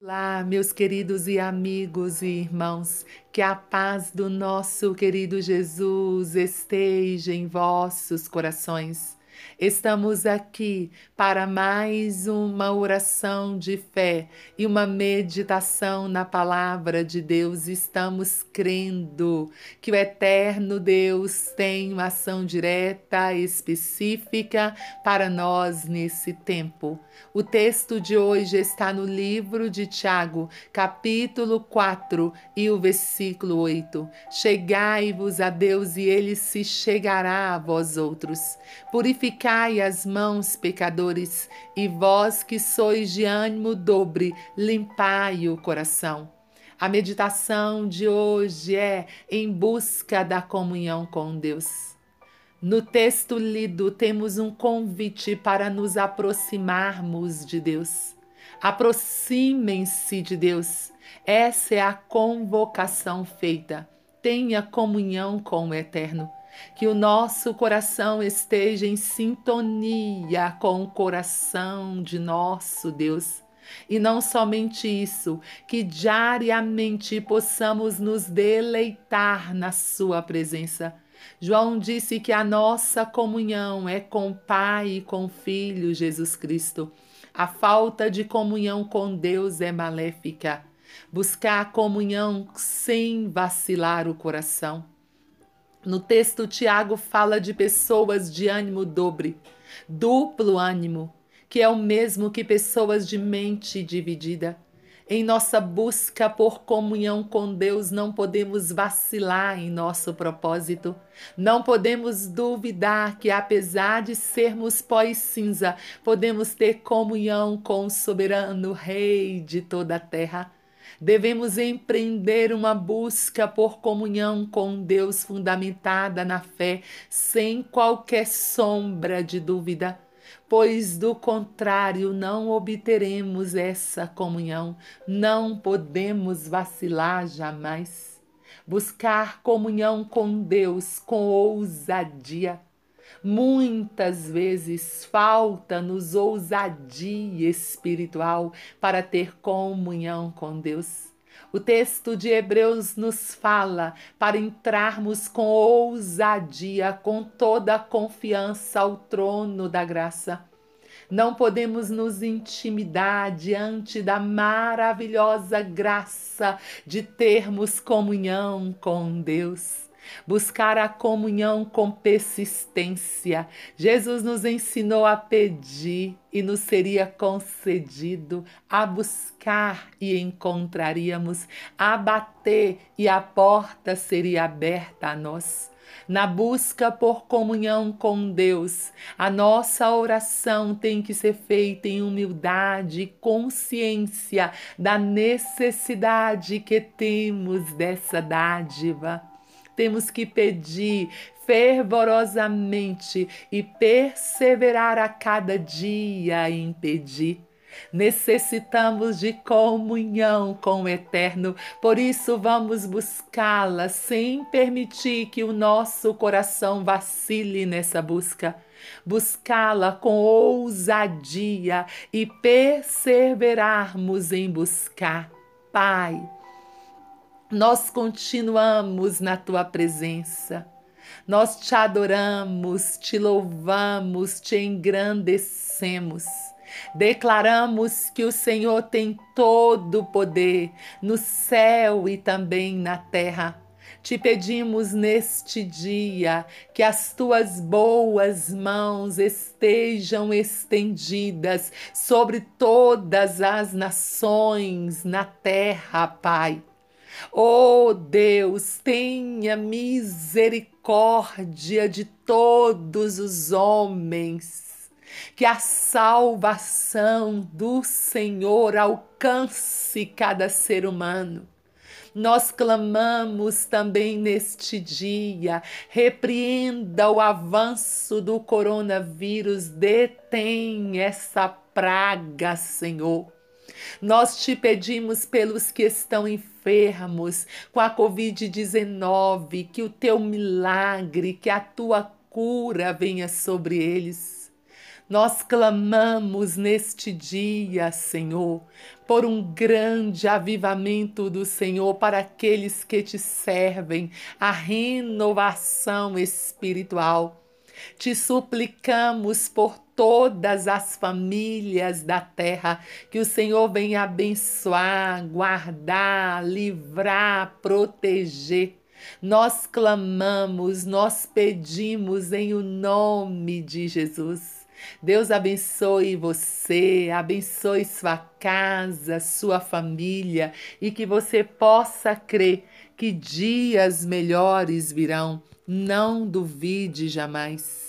Olá, meus queridos e amigos e irmãos, que a paz do nosso querido Jesus esteja em vossos corações. Estamos aqui para mais uma oração de fé e uma meditação na palavra de Deus. Estamos crendo que o eterno Deus tem uma ação direta, específica para nós nesse tempo. O texto de hoje está no livro de Tiago, capítulo 4 e o versículo 8. Chegai-vos a Deus e ele se chegará a vós outros. Purificai Purificai as mãos, pecadores, e vós que sois de ânimo dobre, limpai o coração. A meditação de hoje é em busca da comunhão com Deus. No texto lido, temos um convite para nos aproximarmos de Deus. Aproximem-se de Deus. Essa é a convocação feita. Tenha comunhão com o Eterno que o nosso coração esteja em sintonia com o coração de nosso Deus. E não somente isso, que diariamente possamos nos deleitar na Sua presença. João disse que a nossa comunhão é com o Pai e com o Filho Jesus Cristo. A falta de comunhão com Deus é maléfica. Buscar a comunhão sem vacilar o coração. No texto, Tiago fala de pessoas de ânimo dobre, duplo ânimo, que é o mesmo que pessoas de mente dividida. Em nossa busca por comunhão com Deus, não podemos vacilar em nosso propósito. Não podemos duvidar que, apesar de sermos pós-cinza, podemos ter comunhão com o soberano Rei de toda a terra. Devemos empreender uma busca por comunhão com Deus fundamentada na fé, sem qualquer sombra de dúvida, pois do contrário não obteremos essa comunhão, não podemos vacilar jamais. Buscar comunhão com Deus com ousadia Muitas vezes falta-nos ousadia espiritual para ter comunhão com Deus. O texto de Hebreus nos fala para entrarmos com ousadia, com toda a confiança ao trono da graça. Não podemos nos intimidar diante da maravilhosa graça de termos comunhão com Deus buscar a comunhão com persistência. Jesus nos ensinou a pedir e nos seria concedido, a buscar e encontraríamos, a bater e a porta seria aberta a nós. Na busca por comunhão com Deus, a nossa oração tem que ser feita em humildade e consciência da necessidade que temos dessa dádiva temos que pedir fervorosamente e perseverar a cada dia em pedir. Necessitamos de comunhão com o Eterno, por isso vamos buscá-la sem permitir que o nosso coração vacile nessa busca. Buscá-la com ousadia e perseverarmos em buscar. Pai, nós continuamos na tua presença. Nós te adoramos, te louvamos, te engrandecemos. Declaramos que o Senhor tem todo o poder no céu e também na terra. Te pedimos neste dia que as tuas boas mãos estejam estendidas sobre todas as nações na terra, Pai. Oh Deus, tenha misericórdia de todos os homens, que a salvação do Senhor alcance cada ser humano. Nós clamamos também neste dia, repreenda o avanço do coronavírus, detém essa praga, Senhor. Nós te pedimos pelos que estão enfermos com a Covid-19, que o teu milagre, que a tua cura venha sobre eles. Nós clamamos neste dia, Senhor, por um grande avivamento do Senhor para aqueles que te servem, a renovação espiritual. Te suplicamos por todas as famílias da terra, que o Senhor venha abençoar, guardar, livrar, proteger. Nós clamamos, nós pedimos em o nome de Jesus. Deus abençoe você, abençoe sua casa, sua família e que você possa crer que dias melhores virão. Não duvide jamais.